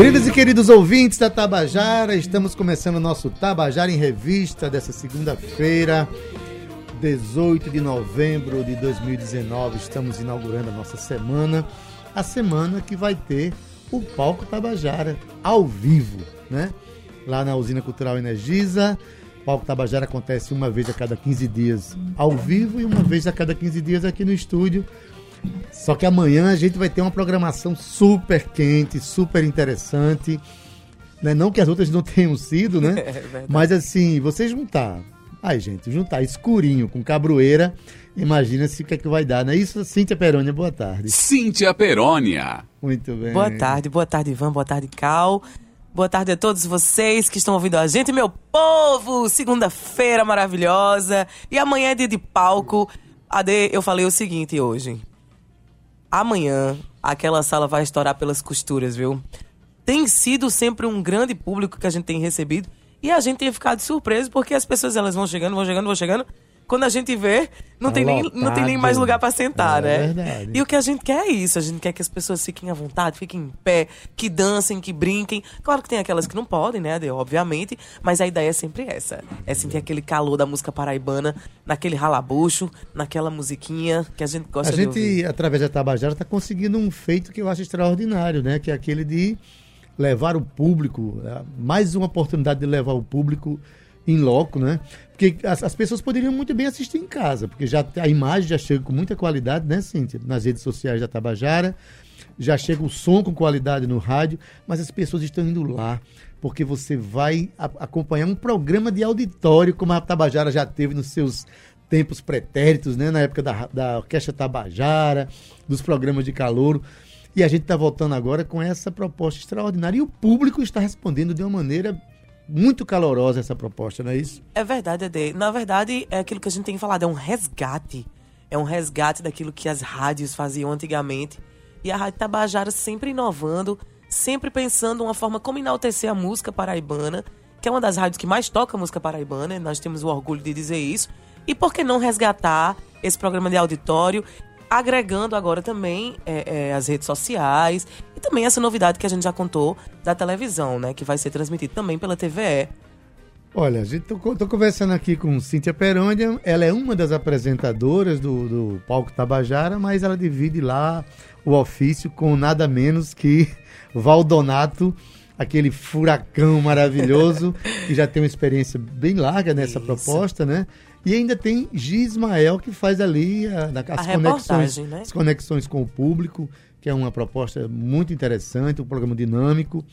Queridas e queridos ouvintes da Tabajara, estamos começando o nosso Tabajara em Revista dessa segunda-feira, 18 de novembro de 2019. Estamos inaugurando a nossa semana, a semana que vai ter o Palco Tabajara ao vivo, né? Lá na Usina Cultural Energisa. O Palco Tabajara acontece uma vez a cada 15 dias ao vivo e uma vez a cada 15 dias aqui no estúdio só que amanhã a gente vai ter uma programação super quente, super interessante. Né? Não que as outras não tenham sido, né? É Mas assim, você juntar. Ai, gente, juntar escurinho com cabroeira, imagina-se o que é que vai dar, não é isso? Cíntia Perônia, boa tarde. Cíntia Perônia. Muito bem. Boa tarde, boa tarde, Ivan, boa tarde, Cal. Boa tarde a todos vocês que estão ouvindo a gente, meu povo! Segunda-feira maravilhosa. E amanhã é dia de palco. Ade, eu falei o seguinte hoje amanhã aquela sala vai estourar pelas costuras, viu? Tem sido sempre um grande público que a gente tem recebido e a gente tem ficado surpreso porque as pessoas elas vão chegando, vão chegando, vão chegando quando a gente vê, não, tá tem, nem, não tem nem mais lugar para sentar, é né? Verdade. E o que a gente quer é isso. A gente quer que as pessoas fiquem à vontade, fiquem em pé, que dancem, que brinquem. Claro que tem aquelas que não podem, né, obviamente. Mas a ideia é sempre essa. É sentir aquele calor da música paraibana, naquele ralabucho, naquela musiquinha que a gente gosta a de gente, ouvir. através da Tabajara, está conseguindo um feito que eu acho extraordinário, né? Que é aquele de levar o público, é, mais uma oportunidade de levar o público em loco, né? Porque as, as, pessoas poderiam muito bem assistir em casa, porque já a imagem já chega com muita qualidade, né, Cíntia? Nas redes sociais da Tabajara, já chega o som com qualidade no rádio, mas as pessoas estão indo lá, porque você vai a, acompanhar um programa de auditório, como a Tabajara já teve nos seus tempos pretéritos, né? Na época da, da Orquestra Tabajara, dos programas de calouro. E a gente está voltando agora com essa proposta extraordinária. E o público está respondendo de uma maneira muito calorosa essa proposta, não é isso? É verdade, Ede. Na verdade, é aquilo que a gente tem falado, é um resgate. É um resgate daquilo que as rádios faziam antigamente. E a Rádio Tabajara sempre inovando, sempre pensando uma forma como enaltecer a música paraibana, que é uma das rádios que mais toca música paraibana, nós temos o orgulho de dizer isso. E por que não resgatar esse programa de auditório agregando agora também é, é, as redes sociais e também essa novidade que a gente já contou da televisão, né? Que vai ser transmitido também pela TVE. Olha, a gente tô, tô conversando aqui com Cíntia Perônia, ela é uma das apresentadoras do, do Palco Tabajara, mas ela divide lá o ofício com nada menos que Valdonato, aquele furacão maravilhoso, que já tem uma experiência bem larga nessa Isso. proposta, né? E ainda tem Gismael, que faz ali a, as, a conexões, né? as conexões com o público, que é uma proposta muito interessante, um programa dinâmico.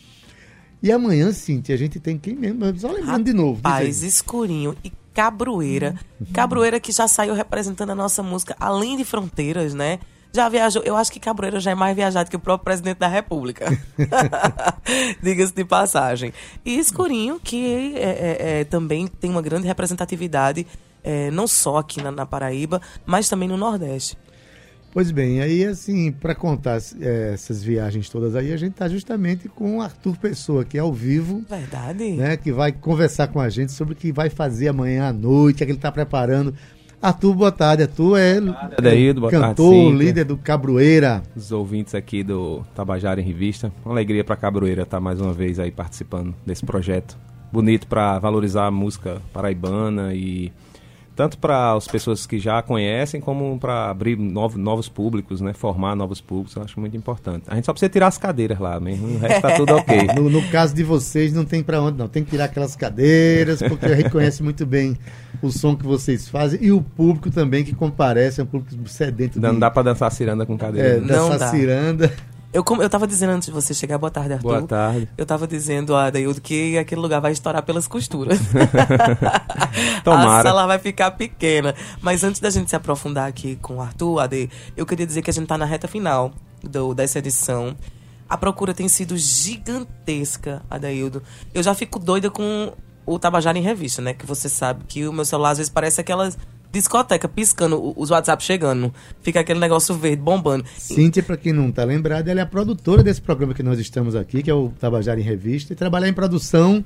E amanhã, Cintia, a gente tem quem mesmo? Só lembrando Rapaz, de novo. Paz, Escurinho e Cabroeira. Uhum. Cabroeira que já saiu representando a nossa música além de fronteiras, né? Já viajou, eu acho que Cabroeira já é mais viajado que o próprio presidente da República. Diga-se de passagem. E Escurinho, que é, é, é, também tem uma grande representatividade é, não só aqui na, na, Paraíba, mas também no Nordeste. Pois bem, aí assim, para contar é, essas viagens todas aí, a gente está justamente com o Arthur Pessoa, que é ao vivo. Verdade. Né, que vai conversar com a gente sobre o que vai fazer amanhã à noite, o que, ele está preparando. Arthur, boa tarde. Arthur é, Adaído, boa cantor, tarde, líder do Cabroeira. Os ouvintes aqui do Tabajara em Revista. Uma alegria para Cabroeira estar mais uma vez aí participando desse projeto. Bonito para valorizar a música paraibana e tanto para as pessoas que já conhecem, como para abrir novos, novos públicos, né? Formar novos públicos, eu acho muito importante. A gente só precisa tirar as cadeiras lá mesmo, o resto tá tudo ok. No, no caso de vocês, não tem para onde não, tem que tirar aquelas cadeiras, porque a gente conhece muito bem o som que vocês fazem e o público também que comparece, é um público sedento. Não de... dá para dançar ciranda com cadeira. É, dançar não ciranda. Eu, como, eu tava dizendo antes de você chegar, boa tarde, Arthur. Boa tarde. Eu tava dizendo Adaildo que aquele lugar vai estourar pelas costuras. Tomara. A sala vai ficar pequena. Mas antes da gente se aprofundar aqui com o Arthur, Ade, eu queria dizer que a gente tá na reta final do, dessa edição. A procura tem sido gigantesca, Adaildo. Eu já fico doida com o Tabajara em Revista, né? Que você sabe que o meu celular às vezes parece aquelas discoteca piscando, os WhatsApp chegando. Fica aquele negócio verde bombando. Cíntia, para quem não está lembrado, ela é a produtora desse programa que nós estamos aqui, que é o Tabajara em Revista, e trabalhar em produção.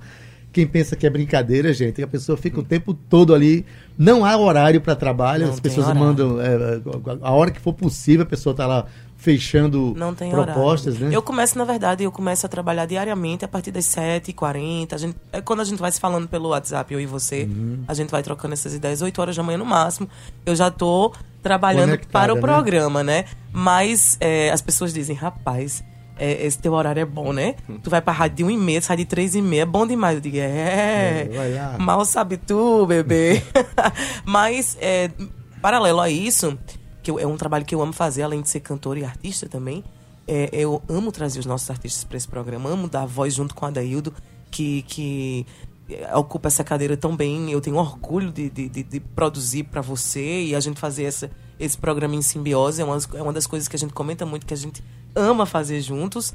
Quem pensa que é brincadeira, gente, a pessoa fica o tempo todo ali. Não há horário para trabalho, Não as pessoas horário. mandam. é, a hora que for possível, a pessoa está lá fechando propostas, horário. né? Eu começo, na verdade, eu começo a trabalhar diariamente a partir das 7h40. A gente, é quando a gente vai se falando pelo WhatsApp, eu e você, Uhum. a gente vai trocando essas ideias. 8 horas da manhã no máximo. Eu já tô trabalhando Conectada, para o né? programa, né? Mas é, as pessoas dizem, rapaz. é, esse teu horário é bom, né? Tu vai pra rádio de 1 e meia, sai de 3 e meia, é bom demais. Eu digo, é, É, mal sabe tu, bebê. Mas, é, paralelo a isso, que eu- é um trabalho que eu amo fazer, além de ser cantora e artista também, é, eu amo trazer os nossos artistas para esse programa, amo dar voz junto com a Daildo, que, que é, ocupa essa cadeira tão bem. Eu tenho orgulho de, de, de- de produzir para você e a gente fazer essa, esse programa em simbiose. É uma, é uma das coisas que a gente comenta muito, que a gente ama fazer juntos.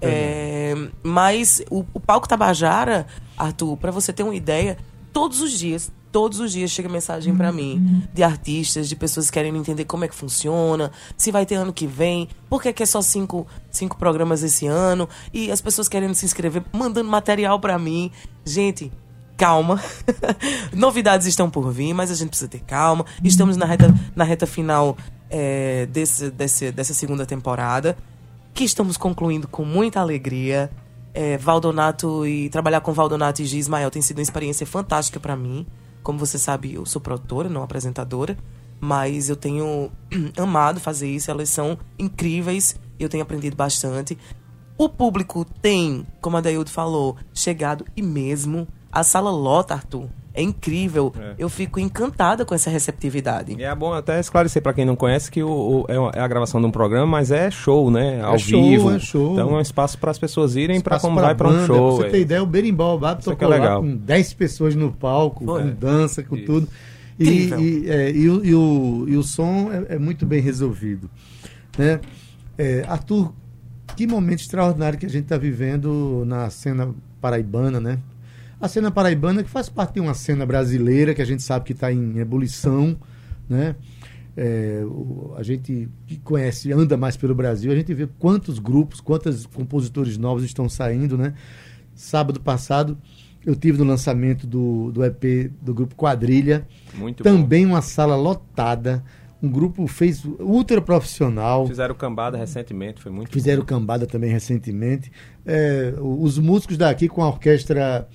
É, mas o, o palco Tabajara, Arthur, para você ter uma ideia, todos os dias, todos os dias chega mensagem para mim de artistas, de pessoas querendo entender como é que funciona, se vai ter ano que vem, por que, é só cinco, cinco programas esse ano, e as pessoas querendo se inscrever, mandando material para mim. Gente, calma. Novidades estão por vir, mas a gente precisa ter calma. Estamos na reta, na reta final é, desse, desse, dessa segunda temporada que estamos concluindo com muita alegria. É, Valdonato e trabalhar com Valdonato e G. Ismael tem sido uma experiência fantástica para mim. Como você sabe, eu sou produtora, não apresentadora, mas eu tenho amado fazer isso. Elas são incríveis eu tenho aprendido bastante. O público tem, como a Daildo falou, chegado e mesmo. A sala lota, Arthur. É incrível. É. Eu fico encantada com essa receptividade. E é bom até esclarecer para quem não conhece que o, o- é, é a gravação de um programa, mas é show, né? Ao show, vivo. é show. Então é um espaço para as pessoas irem para como vai para um show. Pra você é. ter ideia, o Berimbau Bab Isso aqui tocou é lá legal. com 10 pessoas no palco, Foi. com dança, com Isso. tudo. E, e, é, e o, e, o, e o som é, é muito bem resolvido. Né? É, Arthur, que momento extraordinário que a gente está vivendo na cena paraibana, né? A cena paraibana que faz parte de uma cena brasileira que a gente sabe que está em ebulição, né? É, a gente que conhece, anda mais pelo Brasil, a gente vê quantos grupos, quantos compositores novos estão saindo, né? Sábado passado eu tive no lançamento do, do EP do grupo Quadrilha, Muito bom. também uma sala lotada, um grupo fez ultra profissional. Fizeram cambada recentemente, foi muito Fizeram cambada também recentemente. É, os músicos daqui com a orquestra.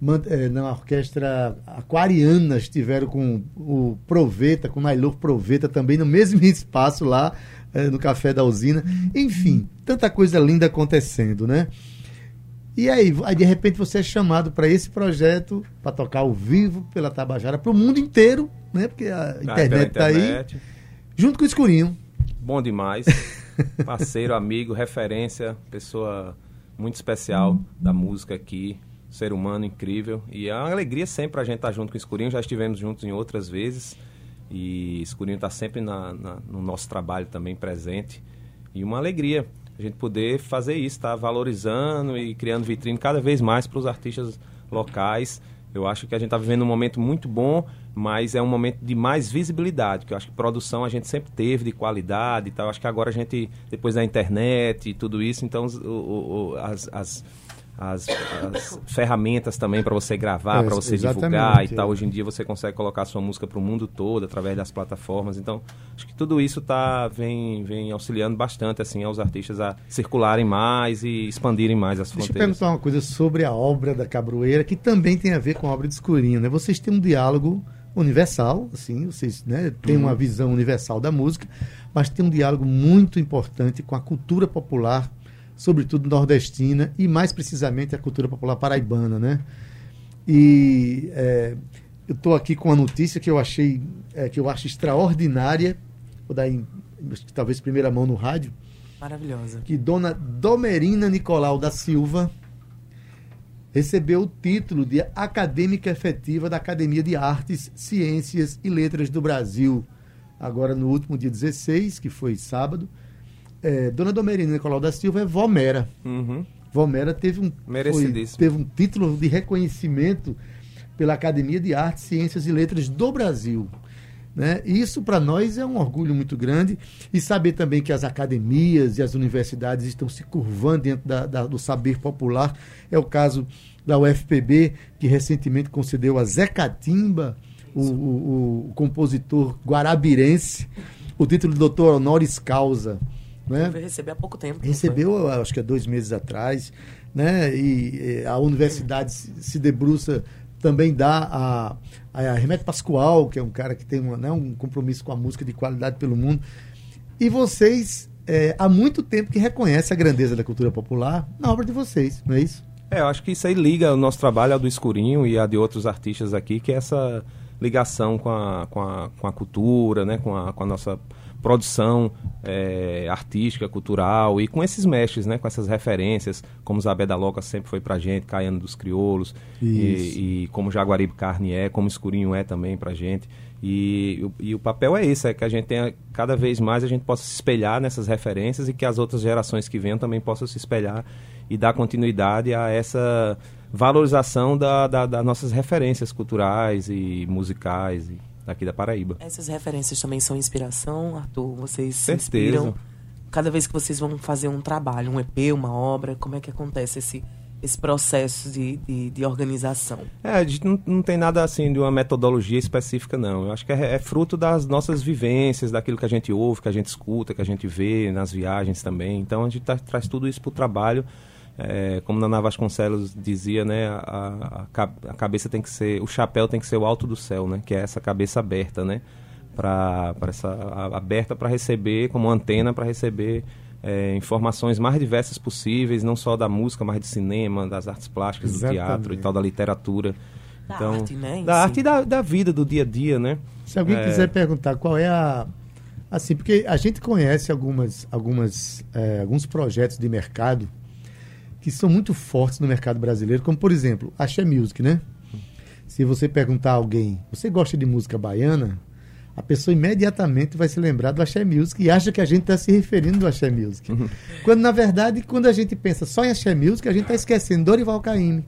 Man- é, não, a orquestra aquariana estiveram com o Proveta, com o Nailor Proveta também no mesmo espaço lá é, no Café da Usina. Enfim, tanta coisa linda acontecendo, né? E aí, aí de repente você é chamado para esse projeto, para tocar ao vivo pela Tabajara, para o mundo inteiro, né? Porque a Ah, internet está aí, junto com o Escurinho. Bom demais. Parceiro, amigo, referência, pessoa muito especial da música aqui. Ser humano incrível. E é uma alegria sempre a gente estar junto com o Escurinho. Já estivemos juntos em outras vezes. E Escurinho está sempre na- na- no nosso trabalho também presente. E uma alegria a gente poder fazer isso, estar valorizando e criando vitrine cada vez mais para os artistas locais. Eu acho que a gente está vivendo um momento muito bom, mas é um momento de mais visibilidade, que eu acho que produção a gente sempre teve de qualidade e tal. Acho que agora a gente, depois da internet e tudo isso, então o- o- as, as, as, as ferramentas também para você gravar, É, para você divulgar e tal. é. Hoje em dia você consegue colocar sua música para o mundo todo através das plataformas. Então, acho que tudo isso tá, vem, vem auxiliando bastante assim, aos artistas a circularem mais e expandirem mais as Deixa eu fronteiras. perguntar uma coisa sobre a obra da Cabroeira, que também tem a ver com a obra de Escurinho, né? Vocês têm um diálogo universal, assim, vocês né, têm uma visão universal da música, mas tem um diálogo muito importante com a cultura popular, sobretudo nordestina, e mais precisamente a cultura popular paraibana, né? E é, eu estou aqui com uma notícia que eu achei, é, que eu acho extraordinária, vou dar em, talvez primeira mão no rádio, Maravilhosa. que Dona Domerina Nicolau da Silva recebeu o título de acadêmica efetiva da Academia de Artes, Ciências e Letras do Brasil. Agora, no último dia 16, que foi sábado, é, Dona Domerina Nicolau da Silva é Vomera. Uhum. Vomera teve um, foi, teve um título de reconhecimento pela Academia de Artes, Ciências e Letras do Brasil. Né? Isso para nós é um orgulho muito grande e saber também que as academias e as universidades estão se curvando dentro da, da, do saber popular. É o caso da UFPB, que recentemente concedeu a Zé Catimba, o, o, o compositor guarabirense, o título de doutor honoris causa. Né? Receber há pouco tempo. Recebeu, acho que há dois meses atrás. Né? E, e a universidade se debruça também dá a, a Remédio Pascoal, que é um cara que tem uma, né, um compromisso com a música de qualidade pelo mundo. E vocês, é, há muito tempo que reconhecem a grandeza da cultura popular na obra de vocês, não é isso? É, eu acho que isso aí liga o nosso trabalho ao do Escurinho e a de outros artistas aqui, que é essa ligação com a, com a, com a cultura, né, com a, com a nossa produção é, artística, cultural e com esses mestres, né, com essas referências, como Zabé da Loca sempre foi pra gente, Caiano dos Crioulos, e, e, como Jaguaribe Carne é, como Escurinho é também pra gente. E, e, o papel é esse, é que a gente tenha, cada vez mais a gente possa se espelhar nessas referências e que as outras gerações que venham também possam se espelhar e dar continuidade a essa valorização da, da, das nossas referências culturais e musicais. E, daqui da Paraíba. Essas referências também são inspiração, Arthur? Vocês Certeza. se inspiram? Cada vez que vocês vão fazer um trabalho, um EP, uma obra, como é que acontece esse, esse processo de, de, de organização? É, a gente não, não, tem nada assim de uma metodologia específica, não. Eu acho que é, é, fruto das nossas vivências, daquilo que a gente ouve, que a gente escuta, que a gente vê nas viagens também. Então a gente tá, traz tudo isso para o trabalho é, como Naná Vasconcelos dizia, né, a, a, a, cabeça tem que ser, o chapéu tem que ser o alto do céu, né, que é essa cabeça aberta, né, para essa a, aberta para receber, como antena para receber é, informações mais diversas possíveis, não só da música, mas de cinema, das artes plásticas, Exatamente. do teatro e tal, da literatura. Da então, arte, né? Da arte e da, da, vida, do dia a dia, né? Se alguém é... quiser perguntar qual é a assim, porque a gente conhece algumas, algumas, é, alguns projetos de mercado que são muito fortes no mercado brasileiro, como por exemplo, a Xé Music, né? Se você perguntar a alguém, você gosta de música baiana? A pessoa imediatamente vai se lembrar do Axé Music e acha que a gente está se referindo ao Axé Music. Uhum. Quando, na verdade, quando a gente pensa só em Axé Music, a gente está esquecendo Dorival Caymmi.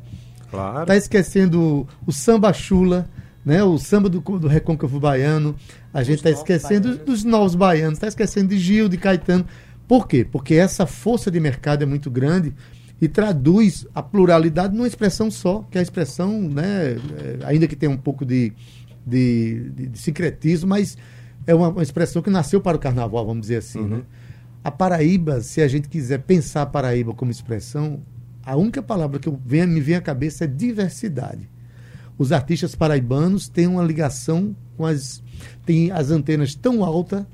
Claro. Está esquecendo o, o samba chula, né? o samba do, do Recôncavo Baiano. A gente está esquecendo baianos. dos novos baianos, está esquecendo de Gil, de Caetano. Por quê? Porque essa força de mercado é muito grande e traduz a pluralidade numa expressão só, que é a expressão, né, é, ainda que tenha um pouco de, de, de, de sincretismo, mas é uma, uma, expressão que nasceu para o carnaval, vamos dizer assim. Uhum. Né? A Paraíba, se a gente quiser pensar a Paraíba como expressão, a única palavra que vem, me vem à cabeça é diversidade. Os artistas paraibanos têm uma ligação com as. têm as antenas tão altas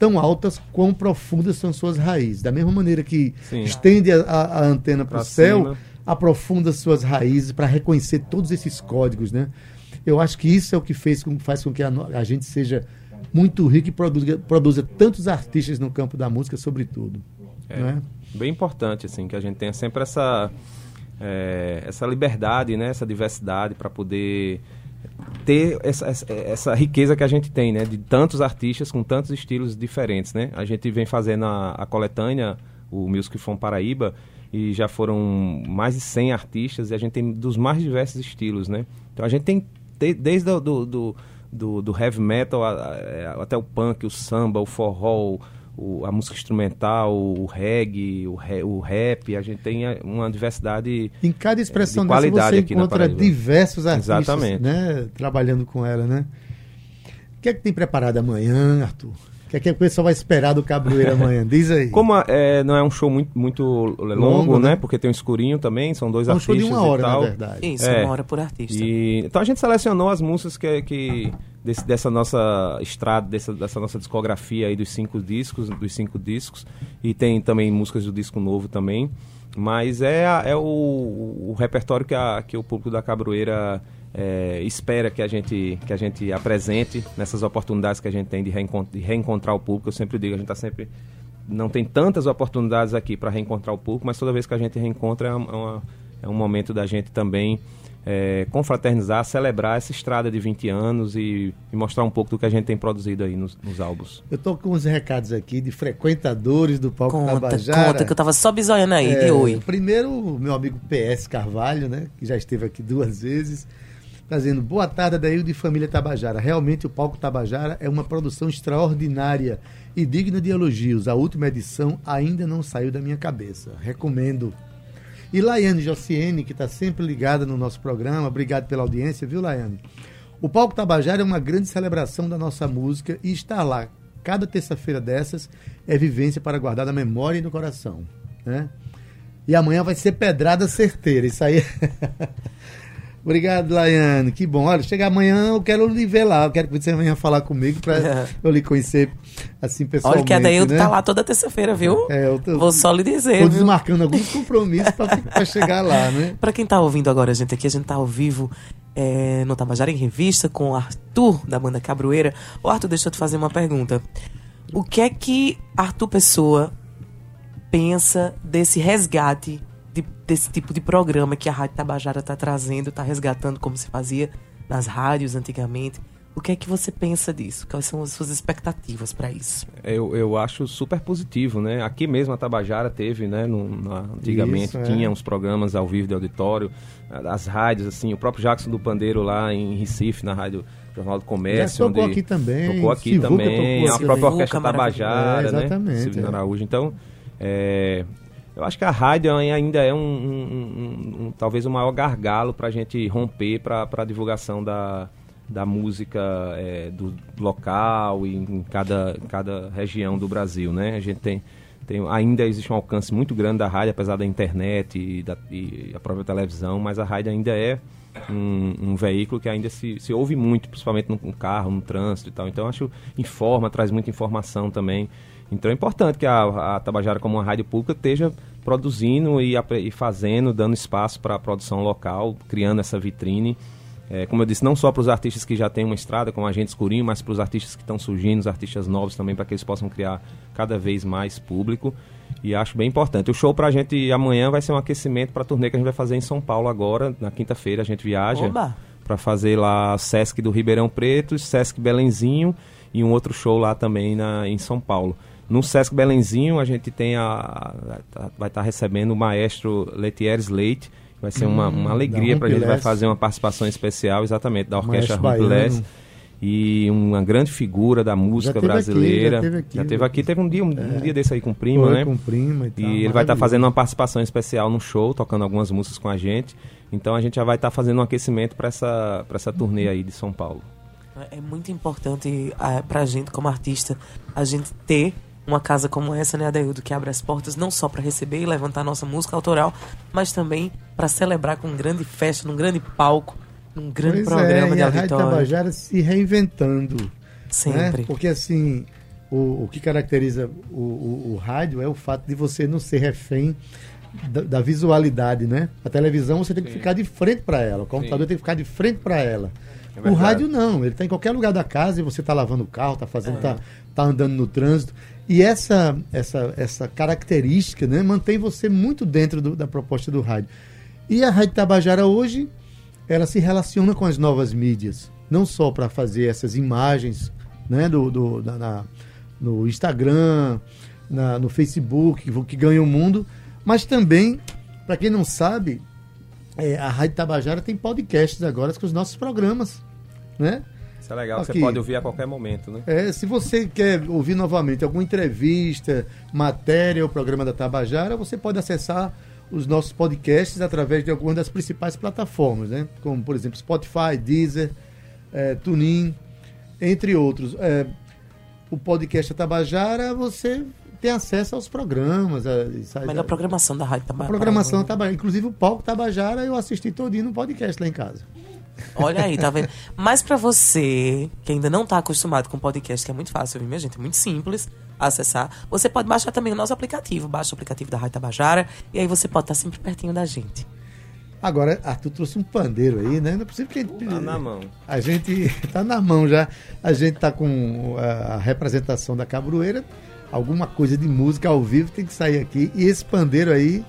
tão altas quão profundas são suas raízes. Da mesma maneira que Sim. estende a, a antena para o céu, cima. aprofunda suas raízes para reconhecer todos esses códigos, né? Eu acho que isso é o que fez, faz com que a, a gente seja muito rico e produza, produza tantos artistas no campo da música, sobretudo. É, é? Bem importante, assim, que a gente tenha sempre essa, é, essa liberdade, né? essa diversidade para poder ter essa, essa, riqueza que a gente tem, né? De tantos artistas com tantos estilos diferentes, né? A gente vem fazendo a, a coletânea, o Music from Paraíba, e já foram mais de 100 artistas e a gente tem dos mais diversos estilos, né? Então a gente tem desde do, do, do, do heavy metal até o punk, o samba, o forró, o, a música instrumental, o reggae, o, re, o rap, a gente tem uma diversidade Em cada expressão de qualidade dessa você encontra diversos artistas Exatamente. Né, trabalhando com ela, né? O que é que tem preparado amanhã, Arthur? O que é que o pessoal vai esperar do Cabroeira amanhã? Diz aí. Como é, não é um show muito, muito longo, longo né? né? Porque tem um escurinho também, são dois é um artistas. Um show de uma hora, na verdade. Isso, é. uma hora por artista. E, então a gente selecionou as músicas que, que desse, dessa nossa estrada, dessa, dessa nossa discografia aí dos cinco discos, dos cinco discos, e tem também músicas do disco novo também. Mas é, é o, o repertório que, a, que o público da Cabroeira é, espera que a, gente, que a gente apresente nessas oportunidades que a gente tem de, reencontrar, de reencontrar o público. Eu sempre digo, a gente está sempre. Não tem tantas oportunidades aqui para reencontrar o público, mas toda vez que a gente reencontra é, uma, é um momento da gente também é, confraternizar, celebrar essa estrada de 20 anos e, e, mostrar um pouco do que a gente tem produzido aí nos, nos álbuns. Eu tô com uns recados aqui de frequentadores do Palco conta, Tabajara. Conta, que eu tava só bisoiando aí, é, de oi. Primeiro, meu amigo PS Carvalho, né, que já esteve aqui duas vezes. Tá dizendo, boa tarde, Adaildo e família Tabajara. Realmente o Palco Tabajara é uma produção extraordinária e digna de elogios. A última edição ainda não saiu da minha cabeça. Recomendo. E Laiane Jociene, que está sempre ligada no nosso programa, obrigado pela audiência, viu, Laiane? O Palco Tabajara é uma grande celebração da nossa música e estar lá cada terça-feira dessas é vivência para guardar na memória e no coração. Né? E amanhã vai ser pedrada certeira. Isso aí. Obrigado, Laiane. Que bom. Olha, chegar amanhã, eu quero lhe ver lá. Eu quero que você venha falar comigo para eu lhe conhecer assim pessoalmente. Olha que a Daildo né? tá lá toda terça-feira, viu? É, eu tô, Vou só lhe dizer. Tô desmarcando alguns compromissos para chegar lá, né? para quem tá ouvindo agora, gente, aqui a gente tá ao vivo é, no Tabajara em Revista com o Arthur, da banda Cabroeira. O Arthur, deixa eu te fazer uma pergunta. O que é que Arthur Pessoa pensa desse resgate desse tipo de programa que a Rádio Tabajara está trazendo, está resgatando como se fazia nas rádios antigamente. O que é que você pensa disso? Quais são as suas expectativas para isso? Eu, eu acho super positivo, né? Aqui mesmo a Tabajara teve, né? No, na, antigamente isso, é. tinha uns programas ao vivo de auditório, as rádios, assim, o próprio Jackson do Pandeiro lá em Recife, na rádio Jornal do Comércio. Já tocou onde, aqui também. Tocou aqui Sivuca também, tocou a própria Orquestra Tabajara, é, exatamente, né? Silvio é. Araújo. Então, é, eu acho que a rádio ainda é um, um, um, um talvez o maior gargalo para a gente romper para a divulgação da, da música é, do local e em cada, cada região do Brasil, né? A gente tem, tem ainda existe um alcance muito grande da rádio, apesar da internet e, da, e a própria televisão, mas a rádio ainda é um, um, veículo que ainda se, se ouve muito, principalmente no, carro, no trânsito e tal. Então acho informa, traz muita informação também. Então é importante que a, a Tabajara, como uma rádio pública, esteja produzindo e, e fazendo, dando espaço para a produção local, criando essa vitrine. É, como eu disse, não só para os artistas que já têm uma estrada, como a gente escurinho, mas para os artistas que estão surgindo, os artistas novos também, para que eles possam criar cada vez mais público. E acho bem importante. O show para a gente amanhã vai ser um aquecimento para a turnê que a gente vai fazer em São Paulo agora. Na quinta-feira a gente viaja para fazer lá Sesc do Ribeirão Preto, Sesc Belenzinho e um outro show lá também na, em São Paulo. No Sesc Belenzinho, a gente tem a, a vai estar tá recebendo o maestro Letieres Leite. Vai ser uma, uma hum, alegria para a gente. Vai fazer uma participação especial, exatamente, da Orquestra Rumpilés. E uma grande figura da música já brasileira. Aqui, já, teve aqui, já teve aqui, teve um dia, um, é, um dia desse aí com prima, foi, né? Com prima e, tal, e ele vai estar tá fazendo uma participação especial no show, tocando algumas músicas com a gente. Então a gente já vai estar tá fazendo um aquecimento para essa, essa turnê aí de São Paulo. É muito importante é, para a gente, como artista, a gente ter uma casa como essa, né, Adeildo, que abre as portas não só para receber e levantar nossa música autoral, mas também para celebrar com uma grande festa, num grande palco, num grande pois programa é, de e auditório. A Rádio Tabajara se reinventando. Né? Sempre. Né? Porque assim, o, o que caracteriza o, o, o, rádio é o fato de você não ser refém da, da visualidade, né? A televisão você tem que Sim. ficar de frente para ela, o computador Sim. tem que ficar de frente para ela. É o rádio não, ele está em qualquer lugar da casa e você está lavando o carro, está fazendo, é. tá, andando no trânsito. E essa, essa, essa característica né, mantém você muito dentro do, da proposta do rádio. E a Rádio Tabajara hoje, ela se relaciona com as novas mídias, não só para fazer essas imagens né, do, do, da, na, no Instagram, na, no Facebook, que, ganham o mundo, mas também, para quem não sabe, é, a Rádio Tabajara tem podcasts agora com os nossos programas. Né? Isso é legal, Aqui. você pode ouvir a qualquer momento, né? É, se você quer ouvir novamente alguma entrevista, matéria ou programa da Tabajara, você pode acessar os nossos podcasts através de algumas das principais plataformas, né? Como, por exemplo, Spotify, Deezer, é, TuneIn, entre outros. É, o podcast da Tabajara, você tem acesso aos programas. A, a melhor programação da Rádio Tabajara. A programação da Tabajara. Inclusive o palco Tabajara eu assisti todinho no podcast lá em casa. Olha aí, tá vendo? Mas para você que ainda não tá acostumado com podcast, que é muito fácil, viu, minha gente? É muito simples acessar. Você pode baixar também o nosso aplicativo. Baixa o aplicativo da Rádio Tabajara e aí você pode estar tá sempre pertinho da gente. Agora, Arthur trouxe um pandeiro aí, né? Não é possível que a gente. Tá na mão. A gente tá na mão já. A gente tá com a representação da Cabroeira. Alguma coisa de música ao vivo tem que sair aqui. E esse pandeiro aí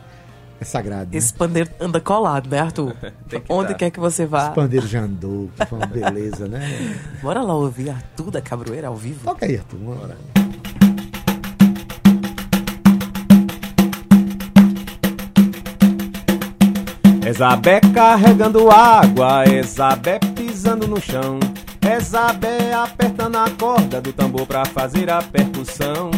é sagrado. Né? Esse pandeiro anda colado, né, Arthur? que Onde tá. quer que você vá. Esse pandeiro já andou, que foi uma beleza, né? Bora lá ouvir Arthur da Cabroeira ao vivo? Toca aí, Arthur, bora. Ezabé carregando água, Ezabé pisando no chão. Ezabé apertando a corda do tambor pra fazer a percussão.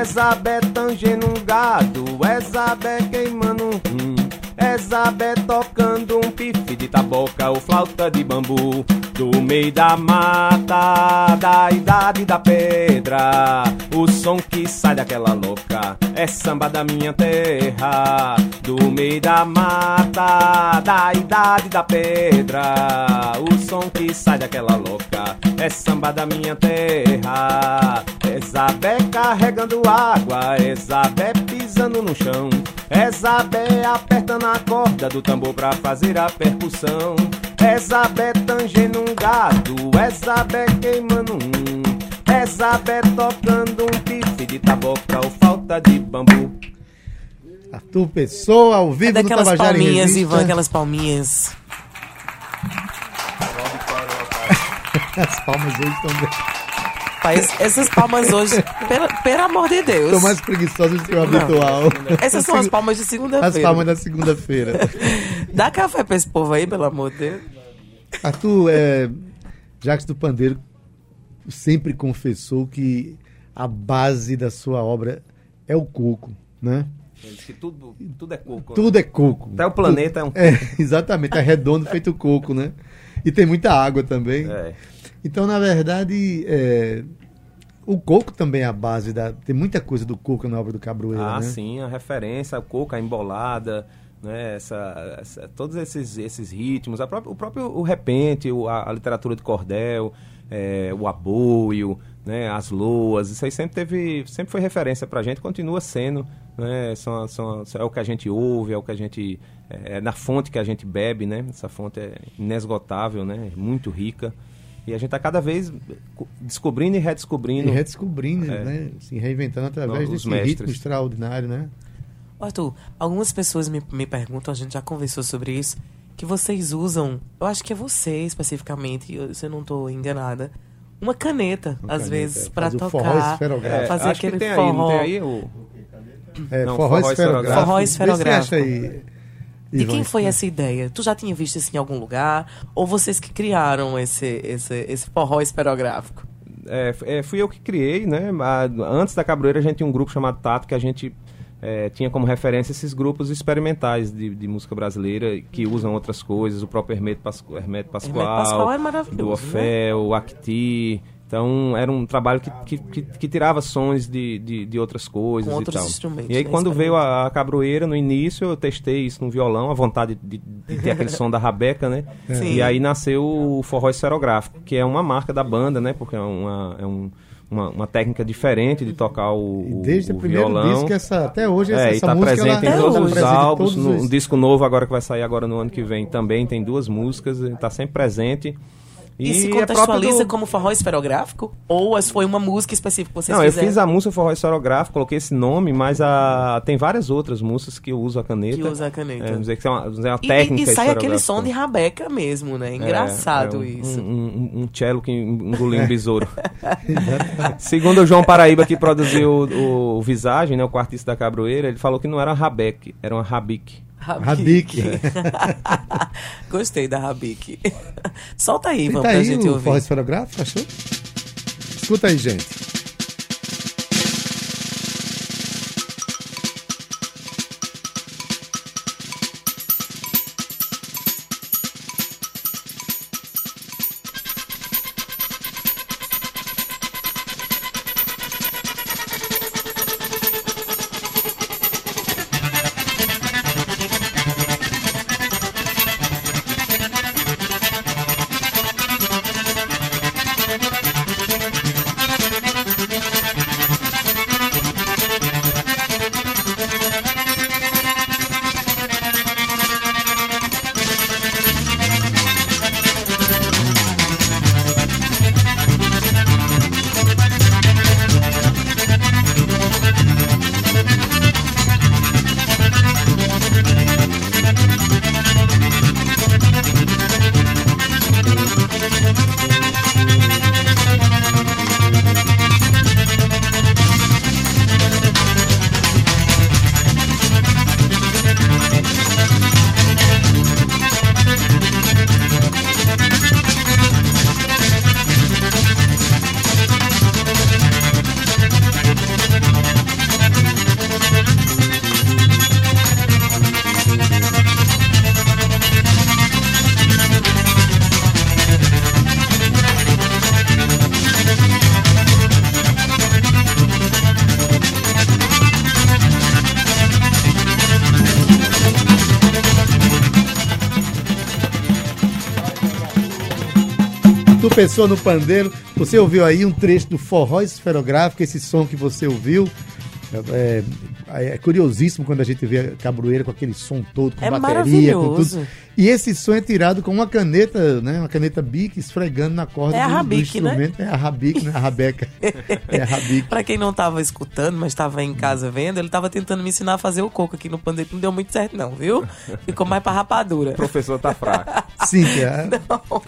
Ezabé tangendo um gado, Ezabé queimando um rim. Ezabé tocando um pife de taboca ou flauta de bambu. Do meio da mata, da idade da pedra, o som que sai daquela louca é samba da minha terra. Do meio da mata, da idade da pedra, o som que sai daquela louca é samba da minha terra. Ezabé carregando água, Ezabé pisando no chão, Ezabé apertando a corda do tambor pra fazer a percussão. Ezabé tangendo um gado, Ezabé queimando um, Ezabé tocando um pife de taboca ou falta de bambu. Arthur Pessoa, ao É vivo no daquelas Tabajara em palminhas. Ivan, aquelas palminhas. As palmas hoje estão bem- Faz essas palmas hoje, pelo, pelo amor de Deus. estão mais preguiçosas do que o habitual. Essas são as palmas de As segunda-feira. palmas da segunda-feira. Dá café pra esse povo aí, pelo amor de Deus. Arthur, é, Jacques do Pandeiro sempre confessou que a base da sua obra é o coco, né? Que tudo, tudo é coco. Tudo é coco. Até o planeta é um É, exatamente, é redondo feito coco, né? E tem muita água também. É. Então, na verdade, é, o coco também é a base da. Tem muita coisa do coco na obra do Cabroeira, Ah, né? sim, a referência, o coco, a embolada, né, essa, essa- todos esses, esses ritmos, própria- o próprio o repente, a, a literatura de cordel, é, o aboio, né, as loas, isso aí sempre teve, sempre foi referência pra gente, continua sendo, né, são, são, é o que a gente ouve, é o que a gente, é, é na fonte que a gente bebe, né, essa fonte é inesgotável, né, muito rica, e a gente está cada vez co- descobrindo e redescobrindo. E redescobrindo, É. né? Se reinventando através desse mestres. ritmo extraordinário, né? Arthur, algumas pessoas me, me perguntam, a gente já conversou sobre isso, que vocês usam, eu acho que é você especificamente, eu- se eu não estou enganada, uma caneta, Uma às caneta, vezes, é. para tocar. forró esferográfico. É, fazer acho que aquele tem aí, não forró. tem aí o... É, Não, forró, forró esferográfico. Forró esferográfico. acha aí, De quem foi essa ideia? Tu já tinha visto isso em algum lugar? Ou vocês que criaram esse, esse, esse forró esperográfico? É, é, fui eu que criei, né? Antes da Cabroeira a gente tinha um grupo chamado Tato que a gente é, tinha como referência esses grupos experimentais de, de música brasileira que usam outras coisas, o próprio Hermeto, Pasco, Hermeto Pascoal, Pascoal é do Ofel, o Acti. Então era um trabalho que, que, que, que tirava sons de, de, de outras coisas Com e tal. E aí né? quando veio a, a Cabroeira no início, eu testei isso no violão, a vontade de, de ter aquele som da rabeca, né? E aí nasceu o forró esferográfico, que é uma marca da banda, né? Porque é uma, é um- uma, uma técnica diferente de tocar o, E o- desde o o primeiro violão. disco, essa, até hoje, essa, É, e essa tá música presente ela- em todos tá os álbuns. todos No, os- um disco novo agora que vai sair agora no ano que vem também tem duas músicas, está sempre presente. E, se é contextualiza do- como forró esperográfico? Ou as- foi uma música específica que vocês Não, eu fizeram? fiz a música Forró Esferográfico, coloquei esse nome, mas a, tem várias outras músicas que eu uso a caneta. Que usa a caneta. É, vamos dizer que é uma, dizer, uma E- técnica E, e sai aquele som de rabeca mesmo, né? Engraçado É, é um, isso. Um, um, um cello que engoliu um besouro. Segundo o João Paraíba, que produziu o, o Visagem, né, o quartista da Cabroeira, ele falou que não era rabeque, era uma rabique. Rabique. Gostei da Rabique. Solta aí, E vamos pra aí gente o ouvir. forró esferográfico, achou? Escuta aí, gente. Pessoa no pandeiro. Você ouviu aí um trecho do forró esferográfico, esse som que você ouviu. É, é, é, curiosíssimo quando a gente vê a cabroeira com aquele som todo, com É bateria, com tudo. E esse som é tirado com uma caneta, né? Uma caneta bic esfregando na corda É a do, do rabique, né? instrumento. É a rabique, né? A rabeca. É a rabique. Pra quem não tava escutando, mas tava em casa vendo, ele tava tentando me ensinar a fazer o coco aqui no pandeiro. Não deu muito certo, não, viu? Ficou mais pra rapadura. O professor tá fraco. Cíntia,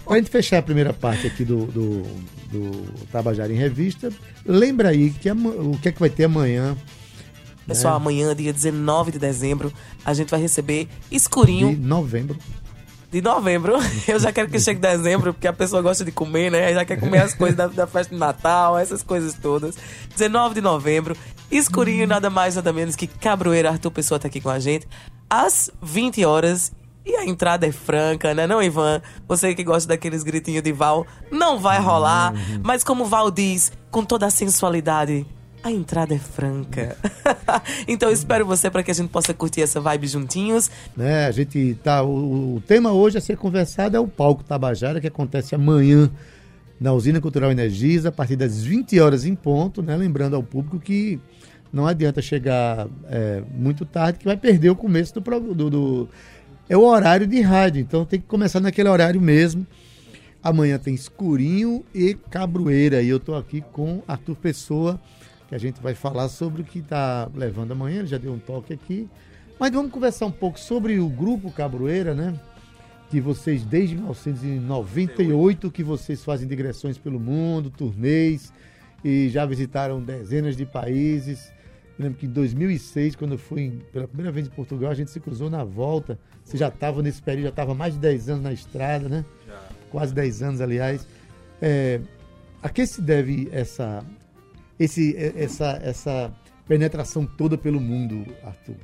pra gente fechar a primeira parte aqui do, do, do Tabajara em Revista, lembra aí que o que é que vai ter amanhã Pessoal, amanhã, dia 19 de dezembro, a gente vai receber de escurinho novembro. de novembro. Eu já quero que chegue dezembro, porque a pessoa gosta de comer, né? Já quer comer as coisas da, da festa de Natal, essas coisas todas. 19 de novembro, escurinho, nada mais, nada menos que Cabroeira Arthur Pessoa tá aqui com a gente, às 20 horas. E a entrada é franca, né, não, Ivan? Você que gosta daqueles gritinhos de Val, não vai rolar. Mas como Val diz, com toda a sensualidade, a entrada é franca. então eu espero você para que a gente possa curtir essa vibe juntinhos. né? A gente tá. O, o tema hoje a ser conversado é o palco Tabajara, que acontece amanhã na Usina Cultural Energisa, a partir das 20 horas em ponto, né? Lembrando ao público que não adianta chegar é, muito tarde, que vai perder o começo do, do, do- É o horário de rádio, então tem que começar naquele horário mesmo. Amanhã tem Escurinho e Cabroeira. E eu tô aqui com Arthur Pessoa, que a gente vai falar sobre o que está levando amanhã. Ele já deu um toque aqui. Mas vamos conversar um pouco sobre o grupo Cabroeira, né? Que vocês, desde 1998, que vocês fazem digressões pelo mundo, turnês, e já visitaram dezenas de países. Eu lembro que em 2006, quando eu fui pela primeira vez em Portugal, a gente se cruzou na volta. Você já estava nesse período, já estava mais de 10 anos na estrada, né? Quase 10 anos, aliás. É, a que se deve essa, esse, essa, essa penetração toda pelo mundo, Arthur?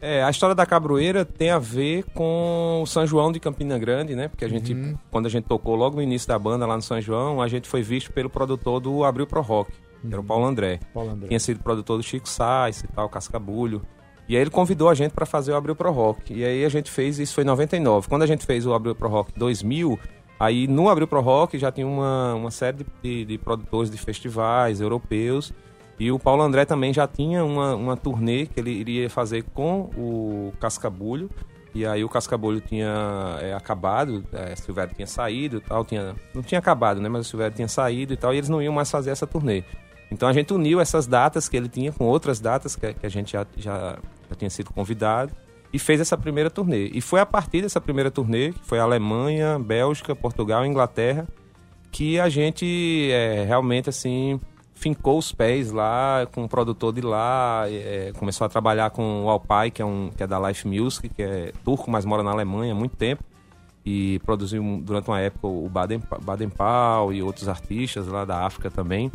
É, a história da Cabroeira tem a ver com o São João de Campina Grande, né? Porque a gente, quando a gente tocou logo no início da banda lá no São João, a gente foi visto pelo produtor do Abril Pro Rock, que era o Paulo André. Paulo André. Tinha sido produtor do Chico Sainz e tal, Cascabulho. E aí ele convidou a gente para fazer o Abril Pro Rock. E aí a gente fez, isso foi em 99. Quando a gente fez o Abril Pro Rock 2000, aí no Abril Pro Rock já tinha uma, uma série de, de, produtores de festivais europeus. E o Paulo André também já tinha uma, uma turnê que ele iria fazer com o Cascabulho. E aí o Cascabulho tinha é, acabado, é, Silvério tinha saído e tal, tinha, não tinha acabado, né? Mas o Silvério tinha saído e tal, e eles não iam mais fazer essa turnê. Então a gente uniu essas datas que ele tinha com outras datas que, que a gente já, já, já tinha sido convidado e fez essa primeira turnê. E foi a partir dessa primeira turnê, que foi Alemanha, Bélgica, Portugal e Inglaterra, que a gente é, realmente assim fincou os pés lá com o produtor de lá, é, começou a trabalhar com o Alpai, que é um que é da Life Music, que é turco, mas mora na Alemanha há muito tempo e produziu durante uma época o Baden, Baden Powell e outros artistas lá da África também.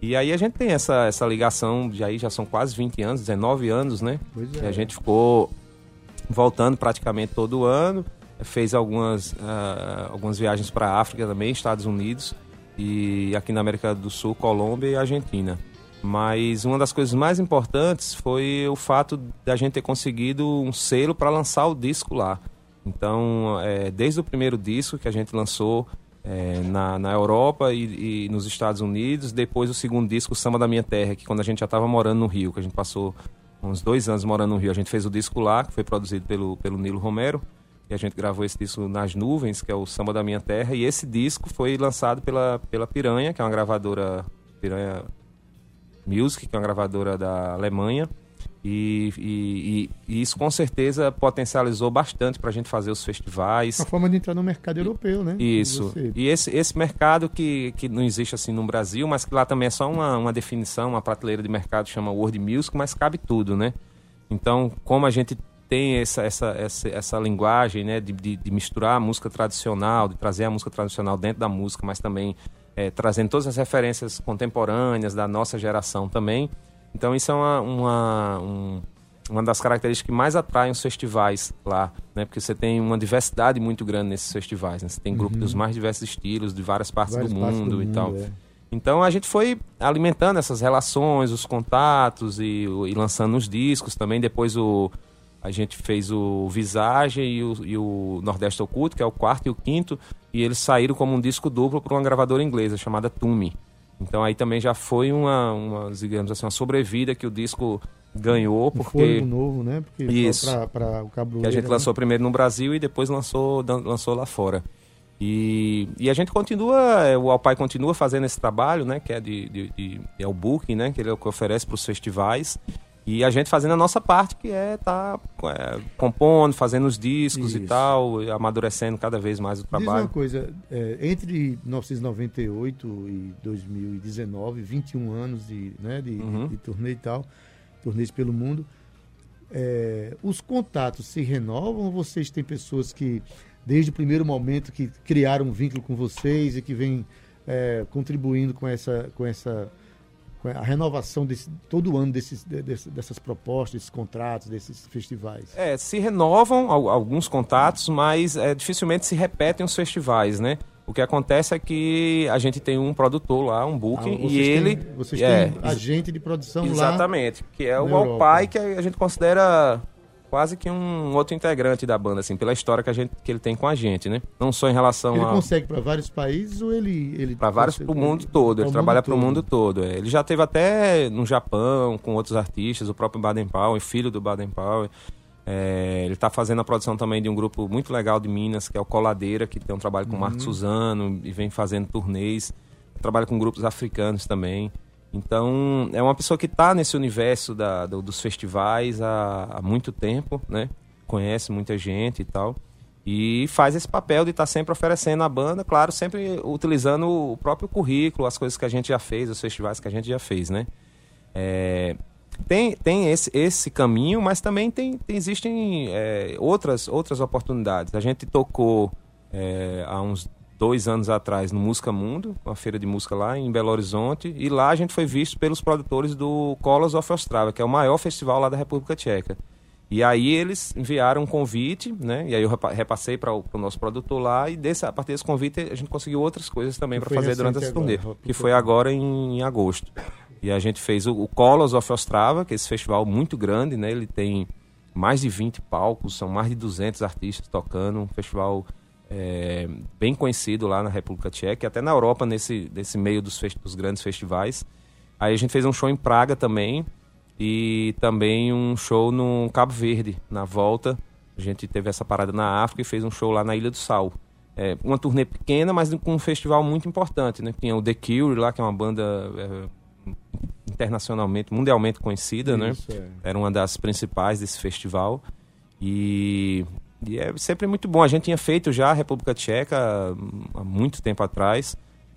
E aí a gente tem essa, essa ligação, de aí já são quase 20 anos, 19 anos, né? Pois é. E a gente ficou voltando praticamente todo ano, fez algumas, ah, algumas viagens para a África também, Estados Unidos, e aqui na América do Sul, Colômbia e Argentina. Mas uma das coisas mais importantes foi o fato da gente ter conseguido um selo para lançar o disco lá. Então, é, desde o primeiro disco que a gente lançou é, na, na Europa e, e nos Estados Unidos, depois o segundo disco, Samba da Minha Terra, que quando a gente já estava morando no Rio, que a gente passou uns dois anos morando no Rio, a gente fez o disco lá, que foi produzido pelo, pelo Nilo Romero, e a gente gravou esse disco nas nuvens, que é o Samba da Minha Terra, e esse disco foi lançado pela, pela Piranha, que é uma gravadora, Piranha Music, que é uma gravadora da Alemanha, e, e- e- isso com certeza potencializou bastante para a gente fazer os festivais. Uma forma de entrar no mercado europeu, né? Isso. Você- E esse, esse mercado que, que não existe assim no Brasil, mas que lá também é só uma, uma definição, uma prateleira de mercado chama World Music, mas cabe tudo, né? Então, como a gente tem essa, essa, essa, essa linguagem né, de, de, de misturar a música tradicional, de trazer a música tradicional dentro da música, mas também eh, trazendo todas as referências contemporâneas da nossa geração também. Então, isso é uma, uma, um- uma das características que mais atraem os festivais lá, né? Porque você tem uma diversidade muito grande nesses festivais, né? Você tem grupos dos mais diversos estilos, de várias partes, Várias do, partes mundo do e mundo, tal. é. Então a gente foi alimentando essas relações, os contatos e, e lançando os discos também. Depois o, A gente fez o Visagem e o, e o Nordeste Oculto, que é o quarto e o quinto, e eles saíram como um disco duplo para uma gravadora inglesa chamada Tumi. Então aí também já foi uma, uma digamos assim, uma sobrevida que o disco ganhou, porque... Um novo, né? Porque Isso. Para o Cabo Que a gente né? lançou primeiro no Brasil e depois lançou, lançou lá fora. E, e a gente continua, é, o Alpai continua fazendo esse trabalho, né? Que é de, de, de é o booking, né? Que ele é o que oferece para os festivais. E a gente fazendo a nossa parte, que é estar compondo, fazendo os discos e Isso. tal, e amadurecendo cada vez mais o Diz uma trabalho. coisa, é, entre 1998 e 2019, 21 anos de, né, de, de- Uhum. de turnê e tal, turnês pelo mundo, é, os contatos se renovam ou vocês têm pessoas que, desde o primeiro momento, que criaram um vínculo com vocês e que vêm é, contribuindo com essa, com essa a renovação desse, todo ano desses, de- desse- dessas propostas, desses contratos, desses festivais? É, se renovam al- alguns contatos, mas é, dificilmente se repetem os festivais, né? O que acontece é que a gente tem um produtor lá, um booking, Ah, e têm- ele... vocês é, têm agente de produção lá. Exatamente, que é o. Alpai, que a gente considera quase que um outro integrante da banda, assim, pela história que, a gente, que ele tem com a gente, né? Não só em relação Ele a... consegue para vários países ou ele. ele Para vários, consegue- pro mundo todo, ele trabalha para o mundo todo. é. Ele já teve até no Japão com outros artistas, o próprio Baden Powell, filho do Baden Powell. É, ele está fazendo a produção também de um grupo muito legal de Minas, que é o Coladeira, que tem um trabalho com o Uhum. Marcos Suzano e vem fazendo turnês. Trabalha com grupos africanos também. Então, é uma pessoa que está nesse universo da- do- dos festivais há, há muito tempo, né? Conhece muita gente e tal. E faz esse papel de estar sempre oferecendo a banda, claro, sempre utilizando o próprio currículo, as coisas que a gente já fez, os festivais que a gente já fez, né? É, tem tem esse, esse caminho, mas também tem, tem- existem é, outras, outras oportunidades. A gente tocou é, há uns dois anos atrás no Música Mundo, uma feira de música lá em Belo Horizonte, e lá a gente foi visto pelos produtores do Colors of Ostrava, que é o maior festival lá da República Tcheca. E aí eles enviaram um convite, né? E aí eu repa- repassei para o pro nosso produtor lá e desse, a partir desse convite a gente conseguiu outras coisas também para fazer durante essa turnê, que foi agora em, em agosto. E a gente fez o, o Colors of Ostrava, que é esse festival muito grande, né? Ele tem mais de 20 palcos, são mais de 200 artistas tocando, um festival é, bem conhecido lá na República Tcheca, e até na Europa, nesse, nesse meio dos, dos grandes festivais. Aí a gente fez um show em Praga também, e também um show no Cabo Verde, na volta. A gente teve essa parada na África e fez um show lá na Ilha do Sal. É, uma turnê pequena, mas com um festival muito importante, né? Tinha o The Cure lá, que é uma banda é, internacionalmente, mundialmente conhecida, né? Isso, é. Era uma das principais desse festival. E, e é sempre muito bom. A gente tinha feito já a República Tcheca hum, há muito tempo atrás,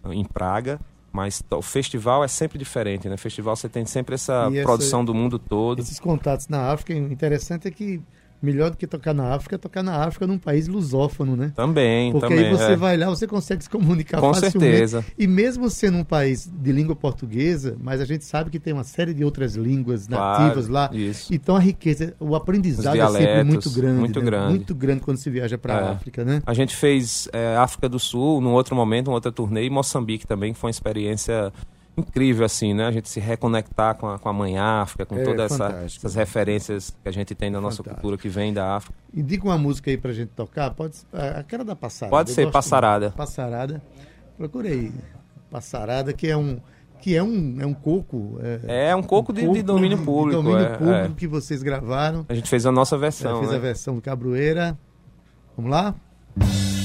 em Praga. Mas o festival é sempre diferente, né? Festival você tem sempre essa essa- produção do mundo todo. Esses contatos na África, o interessante é que melhor do que tocar na África é tocar na África num país lusófono, né? Também, Porque também. aí você é. vai lá, você consegue se comunicar Com facilmente. certeza. E mesmo sendo um país de língua portuguesa, mas a gente sabe que tem uma série de outras línguas Claro, nativas lá. isso. Então a riqueza, o aprendizado é sempre muito grande. muito né? grande. Muito grande quando se viaja para a É. África, né? A gente fez é, África do Sul num outro momento, uma outra turnê, e Moçambique também, que foi uma experiência incrível, assim, né? A gente se reconectar com a, com a mãe África, com É, todas essa- essas referências que a gente tem da nossa Fantástico. cultura que vem da África. Indica uma música aí pra gente tocar. Pode ser- a- aquela da passarada. Pode ser Passarada. muito. Passarada. Procura aí. Passarada, que é um que é um, é um coco. É, É um pouco de, de coco domínio público. De domínio é, público é. que vocês gravaram. A gente fez a nossa versão, fiz né? a versão do Cabroeira. Vamos lá? E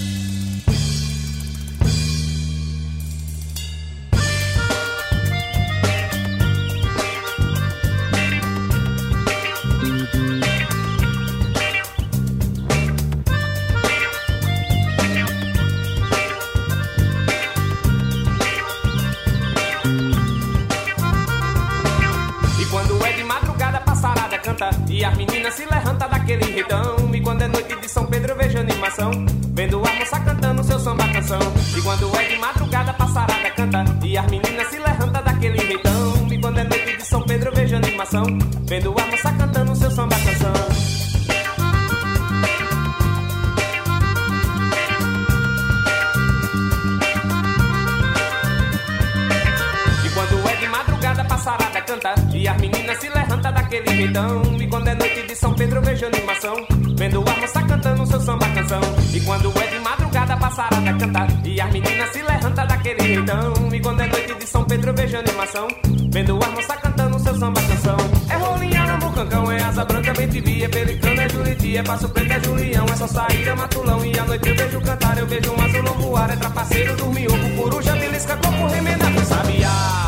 Meninas se levantam daquele redão E quando é noite de São Pedro, eu vejo animação. Vendo a moça cantando seu samba canção. E quando é de madrugada, passarada canta. E as meninas se levantam daquele redão E quando é noite de São Pedro, eu vejo animação. Vendo a moça cantando seu samba canção. É passarada canta. E as meninas se levantam daquele jeitão E quando é noite de São Pedro vejo animação. Vendo a moça cantando seu samba canção. E quando é de madrugada, passarada canta. E as meninas se levantam daquele jeitão. E quando é noite de São Pedro vejo animação. Vendo a moça cantando seu samba canção. É rolinha, no cancão, é asa branca, bem TV, é pelicano, é juriti, é passo preto, é julião. É só sair, é matulão. E à noite eu vejo cantar, eu vejo um azulão voar. É trapaceiro, dormir, ovo, coruja, belisca, coco, remendado, sabiá.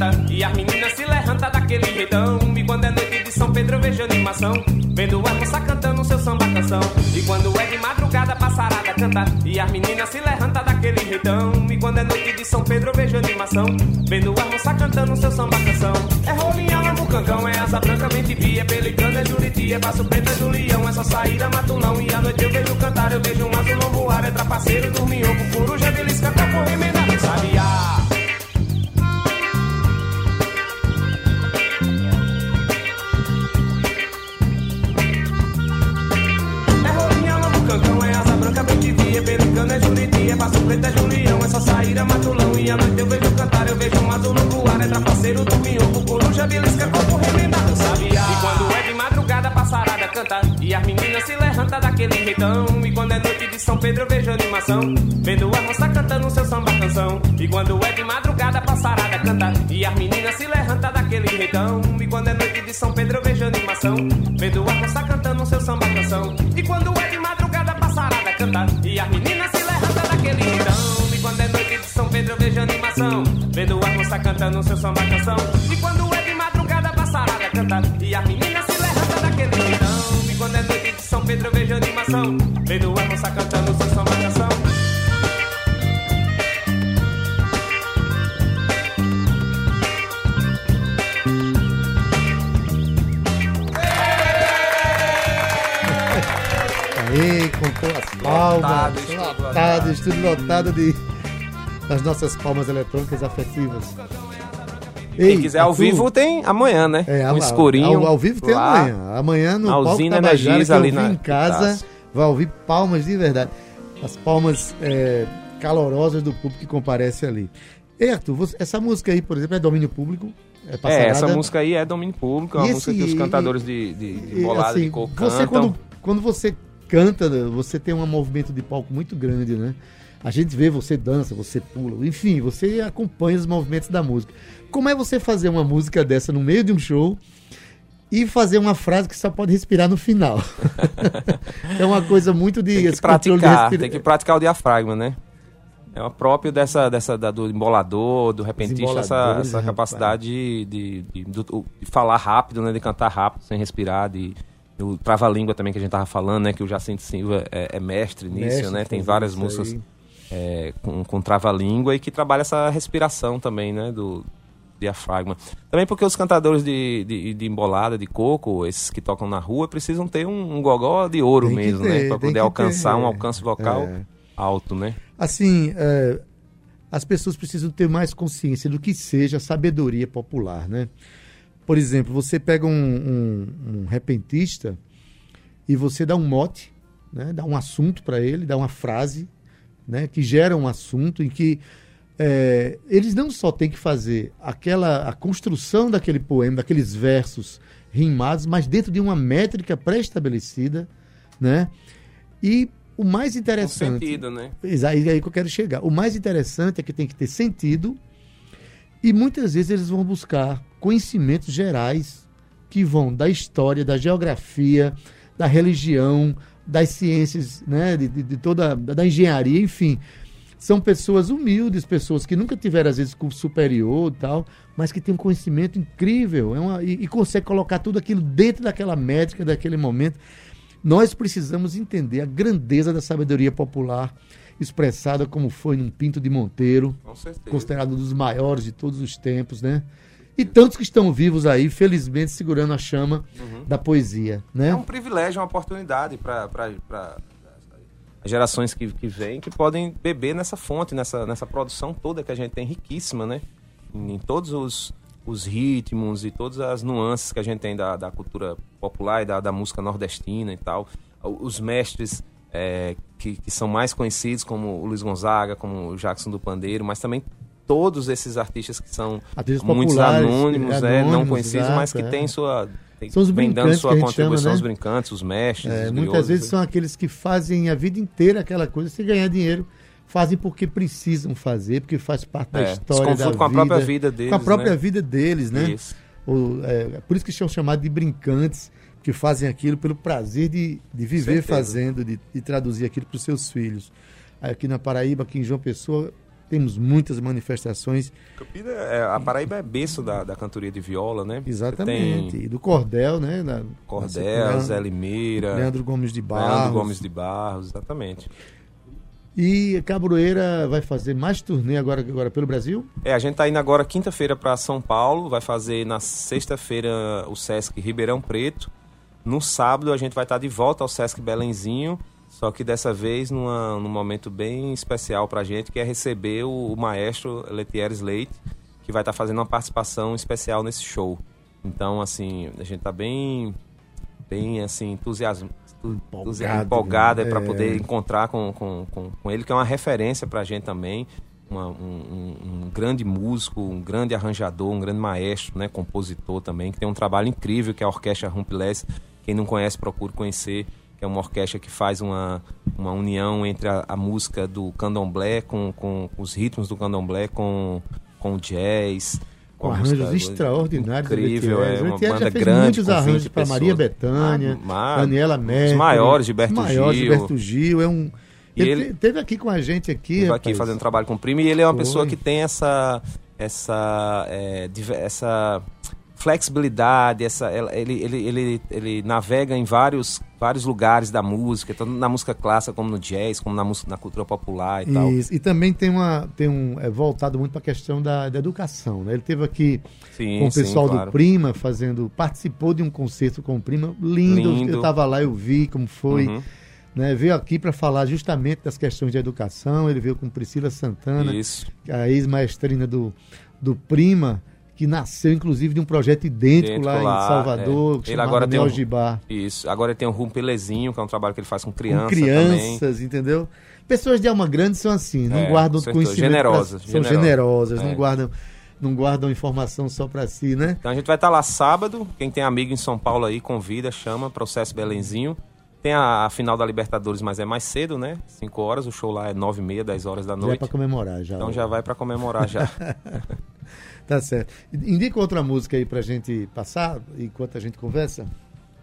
Canta. E as meninas se levantam daquele jeitão. E quando é noite de São Pedro, eu vejo animação. Vendo a moça cantando seu samba canção. E quando é de madrugada, passarada canta. E as meninas se levantam daquele jeitão. E quando é noite de São Pedro, eu vejo animação. Vendo a moça cantando seu samba canção. É rolinha, lambu, cancão, é asa branca, bem tibi, é pelicano, é juriti, é passo preto, é julião. É só sair a matulão. E à noite eu vejo cantar, eu vejo um azulão voar. É trapaceiro, dorminhoco, coruja, belisca, copo, remendado, sabiá. Pedro, eu vejo animação, vendo a moça cantando seu samba canção. E quando é de madrugada, passarada canta, e as meninas se levantam daquele jeitão. E quando é noite de São Pedro, eu vejo animação, vendo a moça cantando seu samba canção. E quando é de madrugada, passarada canta, e as meninas se levantam daquele jeitão. E quando é noite de São Pedro, eu vejo animação, vendo a moça cantando seu samba canção. De, das nossas palmas eletrônicas afetivas. Ei, Quem quiser ao Arthur, vivo tem amanhã, né? É, ao- escurinho. Ao, ao vivo tem lá. amanhã. Amanhã no na palco Tabajara, que ali na- em casa, Taça. vai ouvir palmas de verdade. As palmas é, calorosas do público que comparece ali. Ei, Arthur, você- essa música aí, por exemplo, é domínio público? É, É, essa música aí é domínio público, é uma E música esse- que os cantadores de, de, de E, bolada assim, de coco você cantam. quando, quando você canta, você tem um movimento de palco muito grande, né? A gente vê, você dança, você pula, enfim, você acompanha os movimentos da música. Como é você fazer uma música dessa no meio de um show e fazer uma frase que só pode respirar no final? é uma coisa muito de Tem que de praticar, respira- tem que praticar o diafragma, né? É o próprio dessa, dessa da- do embolador, do repentista, essa, essa capacidade de, de, de- de falar rápido, né? De cantar rápido, sem respirar, de, o trava-língua também que a gente tava falando, né? Que o Jacinto Silva é, é mestre nisso, Mestre né? Tem várias músicas aí. É, com, com trava-língua e que trabalha essa respiração também, né? Do diafragma. Também porque os cantadores de, de, de embolada, de coco, esses que tocam na rua, precisam ter um, um gogó de ouro Tem mesmo, ter, né? Pra tem poder alcançar ter, um alcance vocal É. alto, né? Assim, é, as pessoas precisam ter mais consciência do que seja a sabedoria popular, né? Por exemplo, você pega um, um- um repentista e você dá um mote, né? dá um assunto para ele, dá uma frase né? que gera um assunto em que é, eles não só têm que fazer aquela a construção daquele poema, daqueles versos rimados, mas dentro de uma métrica pré-estabelecida, né? E o mais Com interessante, sentido, né? É aí que eu quero chegar. O mais interessante é que tem que ter sentido e muitas vezes eles vão buscar conhecimentos gerais que vão da história, da geografia, da religião, das ciências, né, de, de- toda da engenharia, enfim. São pessoas humildes, pessoas que nunca tiveram às vezes curso superior e tal, mas que têm um conhecimento incrível é uma- e, e consegue colocar tudo aquilo dentro daquela métrica, daquele momento. Nós precisamos entender a grandeza da sabedoria popular expressada como foi num Pinto de Monteiro, considerado um dos maiores de todos os tempos, né? E tantos que estão vivos aí, felizmente segurando a chama da poesia, né? É um privilégio, uma oportunidade para as gerações que, que vêm que podem beber nessa fonte, nessa, nessa produção toda que a gente tem riquíssima, né? Em, em todos os, os ritmos e todas as nuances que a gente tem da, da cultura popular e da, da música nordestina e tal. Os mestres é, que, que são mais conhecidos, como o Luiz Gonzaga, como o Jackson do Pandeiro, mas também todos esses artistas que são Artistas muitos anônimos, né, não anônimos, conhecidos, mas que exato, é. têm sua São os vem dando brincantes sua contribuição, chama, os né? brincantes, os mestres, É, os muitas griolos, vezes são aqueles que fazem a vida inteira aquela coisa, se ganhar dinheiro, fazem porque precisam fazer, porque faz parte da É, se história da confunde com a própria vida deles, Com a própria né? vida deles, né? Isso. Ou, é, por isso que são chamados de brincantes, que fazem aquilo pelo prazer de, de viver fazendo, de, de traduzir aquilo para os seus filhos. Aqui na Paraíba, aqui em João Pessoa, temos muitas manifestações, Campina é- a Paraíba é berço da, da cantoria de viola, né? Exatamente. Tem E do Cordel, né? Na, Cordel, nossa- Zé Limeira, Leandro Gomes de Barros. Leandro Gomes de Barros, exatamente. E a Cabroeira vai fazer mais turnê agora, agora pelo Brasil? É, a gente tá indo agora quinta-feira para São Paulo, vai fazer na sexta-feira o Sesc Ribeirão Preto. No sábado a gente vai estar de volta ao Sesc Belenzinho, só que dessa vez numa, num momento bem especial pra gente, que é receber o, o maestro Letieres Leite, que vai estar fazendo uma participação especial nesse show. Então, assim, a gente tá bem, bem assim, entusiasmado. Empolgado, né? para É. poder encontrar com, com, com, com ele, que é uma referência pra gente também uma- um, um- um grande músico, um grande arranjador, um grande maestro, né, compositor também, que tem um trabalho incrível, que é a Orquestra Rumpeless. Quem não conhece, procure conhecer. É uma orquestra que faz uma, uma união entre a, a música do candomblé com, com os ritmos do candomblé com, com o jazz. Com a arranjos música extraordinários. Incrível, é uma banda grande. muitos com 20 arranjos para Maria. Betânia, Ah, Daniela Mercury. Os maiores, Gilberto os maiores, Gil. Gilberto Gil. É um... E ele, ele- te- teve aqui com a gente aqui. Aqui fazendo trabalho com o primo e ele é uma Foi. pessoa que tem essa essa é, essa flexibilidade essa ele, ele, ele, ele navega em vários vários lugares da música tanto na música clássica como no jazz como na música na cultura popular e tal Isso. E também tem, uma, tem um. É voltado muito para a questão da, da educação. Né? Ele teve aqui sim, com o sim, pessoal claro. do Prima, fazendo. Participou de um concerto com o Prima. Lindo. Lindo. Eu estava lá, eu vi como foi. Uhum. Né? Veio aqui para falar justamente das questões de educação. Ele veio com Priscila Santana, isso a ex-maestrina do, do Prima, que nasceu inclusive de um projeto idêntico Idêntico lá, lá, em Salvador, é. que Ele agora tem Neo um- isso agora tem o Rumpelezinho que é um trabalho que ele faz com criança Com também crianças, entendeu? Pessoas de alma grande são assim, não É, guardam com conhecimento. Generosas, pra- são generosas. generosas, não É. guardam não guardam informação só para si, né? Então a gente vai estar lá sábado. Quem tem amigo em São Paulo aí, convida, chama, processo Belenzinho. Tem a, a final da Libertadores, mas é mais cedo, né? 5 horas, o show lá é 9 e meia, 10 horas da Já é noite. para comemorar já. Então já vai para comemorar já. Tá certo. Indica outra música aí pra gente passar enquanto a gente conversa.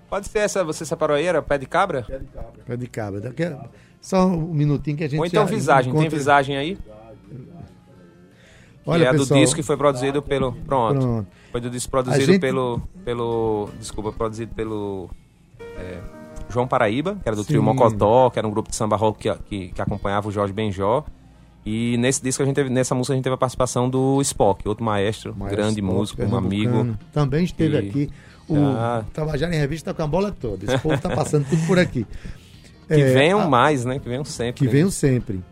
Pode ser essa, você separou aí, era Pé de Cabra? Pé de cabra. Daqui a- Só um minutinho que a gente Ou então já Visagem, tem encontra- Visagem aí? Olha, que é pessoal, do disco que foi produzido pelo... Pronto. Pronto. Foi do disco produzido gente- pelo... pelo... Desculpa, produzido pelo... é, João Paraíba, que era do trio Sim. Mocotó, que era um grupo de samba rock que, que, que acompanhava o Jorge Benjó. E nesse disco a gente teve, nessa música a gente teve a participação do Spock, outro maestro, Maestro grande Spock, músico, um amigo. Também esteve E- aqui. O Ah. Trabalhar em Revista com a bola toda. Esse povo tá passando tudo por aqui. Que É, venham a- mais, né? Que venham sempre. Que venham sempre.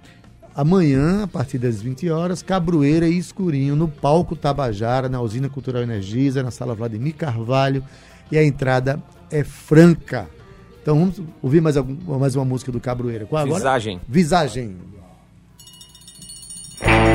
Amanhã, a partir das 20 horas, Cabroeira e Escurinho, no palco Tabajara, na Usina Cultural Energisa, na sala Vladimir Carvalho. E a entrada é franca. Então vamos ouvir mais, algum- mais uma música do Cabroeira. Qual agora? Visagem. Visagem. Thank you.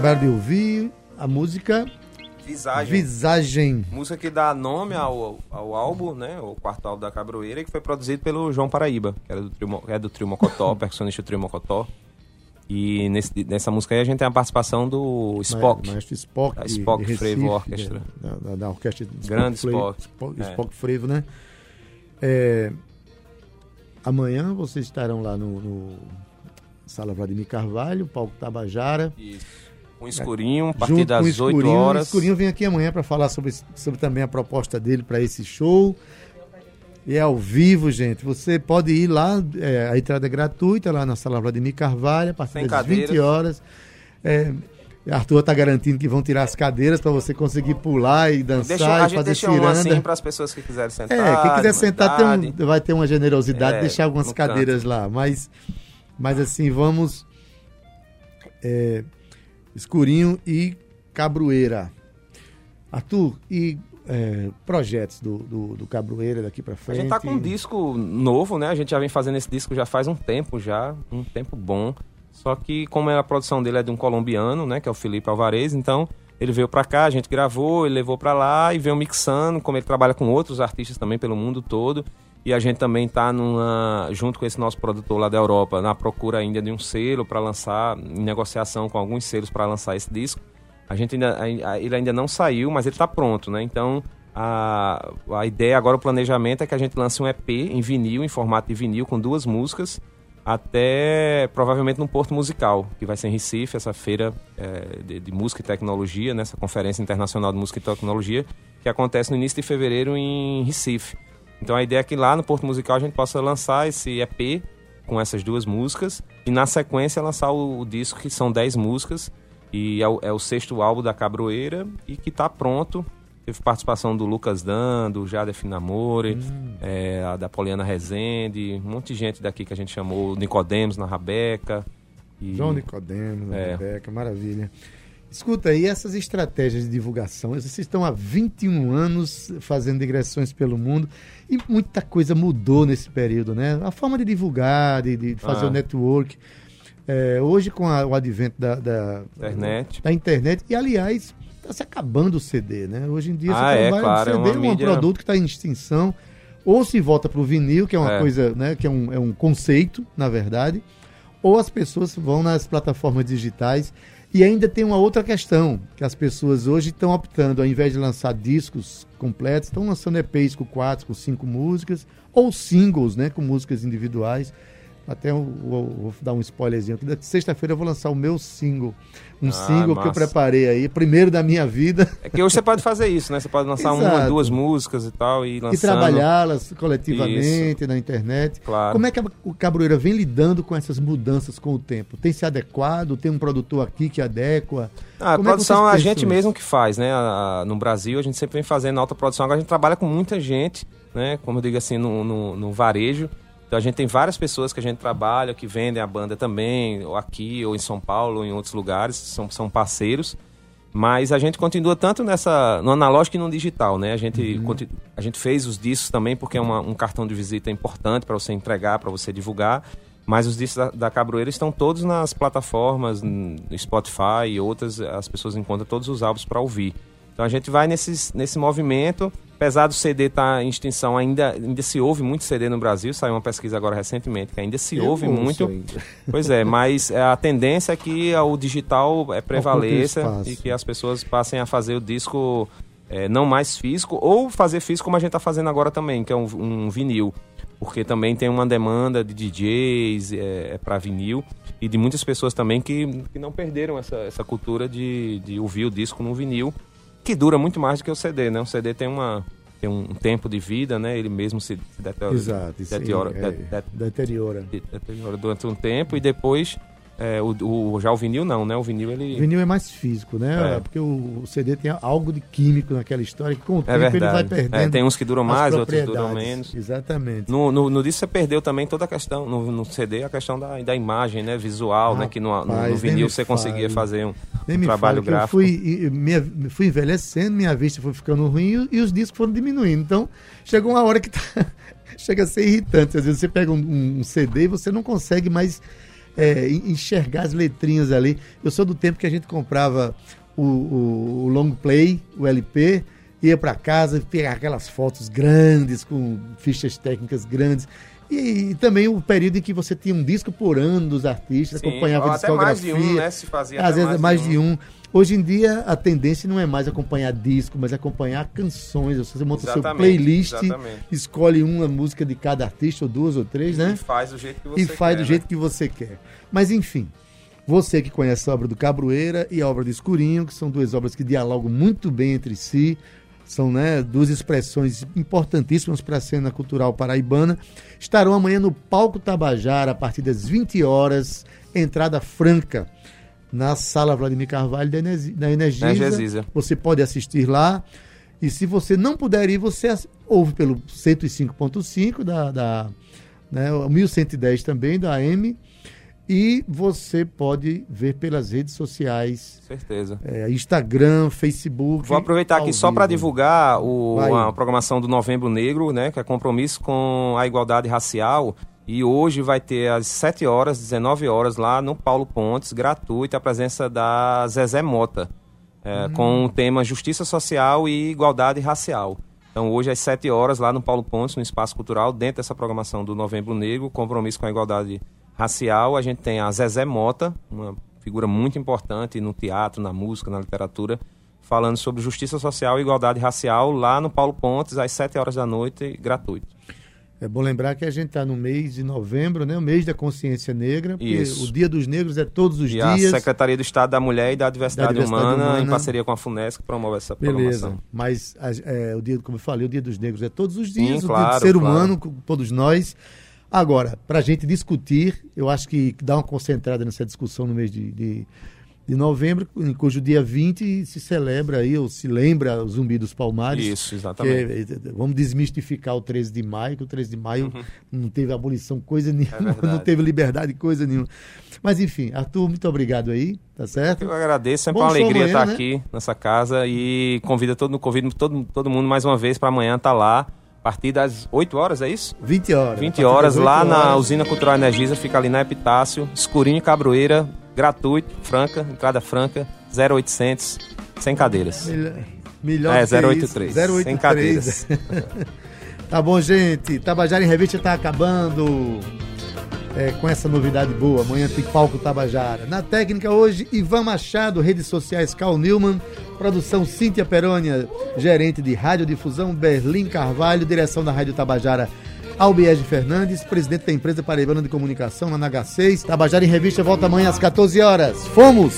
Acabaram de ouvir a música Visagem. Visagem. Música que dá nome ao, ao álbum, né? O quarto álbum da Cabroeira, que foi produzido pelo João Paraíba, que era do trio, é do trio Mocotó, percussionista do trio Mocotó. E nesse- nessa música aí a gente tem a participação do Spock. Ma- Maestro Spock. Da Spock de Frevo Orchestra. Da, da- da orquestra de Grande Spock. Spock, É. Spock Frevo, né? É, amanhã vocês estarão lá no, no Sala Vladimir Carvalho, palco Tabajara. Isso. Um escurinho, a partir das 8 Escurinho. horas. O Escurinho vem aqui amanhã para falar sobre, sobre também a proposta dele para esse show. E é ao vivo, gente. Você pode ir lá, é, a entrada é gratuita lá na sala Vladimir Carvalho, a partir Sem das 20 cadeiras. horas. É, Arthur está garantindo que vão tirar as cadeiras para você conseguir pular e dançar Deixa, a e gente fazer deixa um assim para as pessoas que quiserem sentar. É, quem quiser sentar tem um- vai ter uma generosidade, É, deixar algumas cadeiras lá. Mas, mas assim, vamos. é, escurinho e Cabroeira. Arthur, e é, projetos do, do, do Cabroeira daqui pra A frente? gente tá com um disco novo, né? A gente já vem fazendo esse disco já faz um tempo já, um tempo bom. Só que como é a produção dele é de um colombiano, né, que é o Felipe Alvarez, então ele veio pra cá, a gente gravou, ele levou pra lá e veio mixando, como ele trabalha com outros artistas também pelo mundo todo. E a gente também tá numa, junto com esse nosso produtor lá da Europa, na procura ainda de um selo para lançar, em negociação com alguns selos para lançar esse disco. A gente ainda, ele ainda não saiu, mas ele está pronto, né? Então a, a ideia agora, o planejamento é que a gente lance um EP em vinil, em formato de vinil, com duas músicas, até provavelmente no Porto Musical, que vai ser em Recife, essa feira eh, de, de música e tecnologia, nessa conferência internacional de música e tecnologia, que acontece no início de fevereiro em Recife. Então a ideia é que lá no Porto Musical a gente possa lançar esse EP com essas duas músicas e na sequência lançar o, o disco que são 10 músicas e é o, é o sexto álbum da Cabroeira e que está pronto. Teve participação do Lucas Dan, do Jade Finamore, é, a da Poliana Rezende, um monte de gente daqui que a gente chamou, Nicodemos na Rabeca. E, João Nicodemo, É. Rebeca, maravilha. Escuta, e essas estratégias de divulgação? Vocês estão há 21 anos fazendo digressões pelo mundo e muita coisa mudou nesse período, né? A forma de divulgar, de, de fazer Ah. o network. É, hoje, com a- o advento da, da, Internet. da internet, e aliás, está se acabando o CD, né? Hoje em dia, Ah, é, claro, é o CD uma é um mídia- produto que está em extinção, ou se volta para o vinil, que é uma É. coisa, né? Que é um, é um conceito, na verdade, ou as pessoas vão nas plataformas digitais. E ainda tem uma outra questão, que as pessoas hoje estão optando, ao invés de lançar discos completos, estão lançando EPs com quatro, com cinco músicas, ou singles, né, com músicas individuais. Até vou, vou dar um spoilerzinho aqui. Sexta-feira eu vou lançar o meu single. Um Ah, single que eu massa. preparei aí, primeiro da minha vida, É que hoje você pode fazer isso, né? Você pode lançar uma, Exato. duas músicas e tal e lançando. e trabalhá-las coletivamente na internet. Claro. Como é que a- o Cabroeira vem lidando com essas mudanças com o tempo? Tem se adequado? Tem um produtor aqui que adequa? Ah, a Como é que produção vocês a gente isso? mesmo que faz, né? A- a- no Brasil a gente sempre vem fazendo alta produção. Agora a gente trabalha com muita gente, né? Como eu digo assim, no, no, no varejo. Então a gente tem várias pessoas que a gente trabalha, que vendem a banda também, ou aqui, ou em São Paulo, ou em outros lugares, são, são parceiros. Mas a gente continua tanto nessa no analógico e no digital, né? A gente, Uhum. a gente fez os discos também porque é uma- um cartão de visita importante para você entregar, para você divulgar. Mas os discos da, da Cabroeira estão todos nas plataformas, no Spotify e outras, as pessoas encontram todos os álbuns para ouvir. Então a gente vai nesses, nesse movimento. Apesar do CD estar em extinção, ainda, ainda se ouve muito CD no Brasil. Saiu uma pesquisa agora recentemente que ainda se Eu ouve muito. ainda. Pois é, mas é, a tendência é que o digital é, prevaleça e que as pessoas passem a fazer o disco é, não mais físico ou fazer físico como a gente está fazendo agora também, que é um, um vinil. Porque também tem uma demanda de DJs é, para vinil e de muitas pessoas também que, que não perderam essa, essa cultura de, de ouvir o disco no vinil, que dura muito mais do que o CD, né? O CD tem uma tem um tempo de vida, né? Ele mesmo se, deteriora, Exato. aí, deteriora, é, de- de- deteriora. deteriora durante um tempo e depois é, o, o- já o vinil não, né? O vinil ele O vinil é mais físico, né? É. Porque o, o CD tem algo de químico naquela história que com o é tempo ele vai verdade. perdendo. É, tem uns que duram mais, outros duram menos. Exatamente. No, no, no disco você perdeu também toda a questão, no, no CD, a questão da, da imagem, né? Visual, né? Que no, no- no, Rapaz, vinil me você conseguia fale. fazer um, um me trabalho que eu gráfico. fui, e- e minha, fui envelhecendo, minha vista foi ficando ruim e, e os discos foram diminuindo. Então, chegou uma hora que tá- chega a ser irritante. Às vezes você pega um, um CD e você não consegue mais é, enxergar as letrinhas ali. Eu sou do tempo que a gente comprava o, o, o long play, o LP, ia para casa pegar aquelas fotos grandes, com fichas técnicas grandes. E, e, também o período em que você tinha um disco por ano dos artistas, Sim, acompanhava a discografia. Mais de um, né? Se fazia às vezes mais, mais de um. Hoje em dia a tendência não é mais acompanhar disco, mas acompanhar canções. Você monta o seu playlist, exatamente. escolhe uma música de cada artista, ou duas ou três, né? E faz do jeito que você quer. E faz do né? jeito que você quer. Mas enfim, você que conhece a obra do Cabroeira e a obra do Escurinho, que são duas obras que dialogam muito bem entre si, são né, duas expressões importantíssimas para a cena cultural paraibana, estarão amanhã no Palco Tabajara, a partir das 20 horas, entrada franca, na Sala Vladimir Carvalho da Energisa. Você pode assistir lá. E se você não puder ir, você ouve pelo 105.5 da, da né, 1110 também da AM e você pode ver pelas redes sociais. Certeza. É, Instagram, Facebook. Vou aproveitar aqui só para divulgar o, a programação do Novembro Negro, né, que é compromisso com a igualdade racial. E hoje vai ter às 7 horas, 19 horas, lá no Paulo Pontes, gratuito, a presença da Zezé Mota, é, hum. com o tema Justiça Social e Igualdade Racial. Então, hoje às 7 horas, lá no Paulo Pontes, no Espaço Cultural, dentro dessa programação do Novembro Negro, compromisso com a igualdade racial racial, a gente tem a Zezé Mota, uma figura muito importante no teatro, na música, na literatura, falando sobre justiça social e igualdade racial lá no Paulo Pontes, às 7 horas da noite, gratuito. É bom lembrar que a gente está no mês de novembro, né? O mês da consciência negra. Isso. O Dia dos Negros é todos os e dias. a Secretaria do Estado da Mulher e da Diversidade, da Diversidade Humana, Humana, em parceria com a FUNESC, promove essa Beleza. Mas é, o dia, como eu falei, o Dia dos Negros é todos os dias. Sim, o claro, Dia do Ser claro. Humano, todos nós. Agora, para a gente discutir, eu acho que dá uma concentrada nessa discussão no mês de, de, de, novembro, em cujo dia 20 se celebra aí, ou se lembra o Zumbi dos Palmares. Isso, exatamente. É, é, vamos desmistificar o 13 de maio, que o 13 de maio uhum. não teve abolição coisa nenhuma, é não teve liberdade coisa nenhuma. Mas enfim, Arthur, muito obrigado aí, tá certo? Eu agradeço, sempre Bom uma alegria amanhã, estar né? aqui nessa casa e convido todo, convido todo, todo mundo mais uma vez para amanhã estar tá lá a partir das 8 horas, é isso? 20 horas. 20 horas, lá horas. na Usina Cultural Energisa, fica ali na Epitácio, Escurinho Cabroeira, gratuito, franca, entrada franca, 0800, sem cadeiras. Melhor, melhor é, 083, 083, sem cadeiras. tá bom, gente. Tabajara em Revista tá acabando é, com essa novidade boa. Amanhã tem palco Tabajara. Na técnica hoje, Ivan Machado, redes sociais Carl Newman, produção Cíntia Perônia, gerente de radiodifusão Berlim Carvalho, direção da Rádio Tabajara. Albiege Fernandes, presidente da empresa Paraibana de Comunicação, na NH6. Tabajara em Revista volta amanhã às 14 horas. Fomos!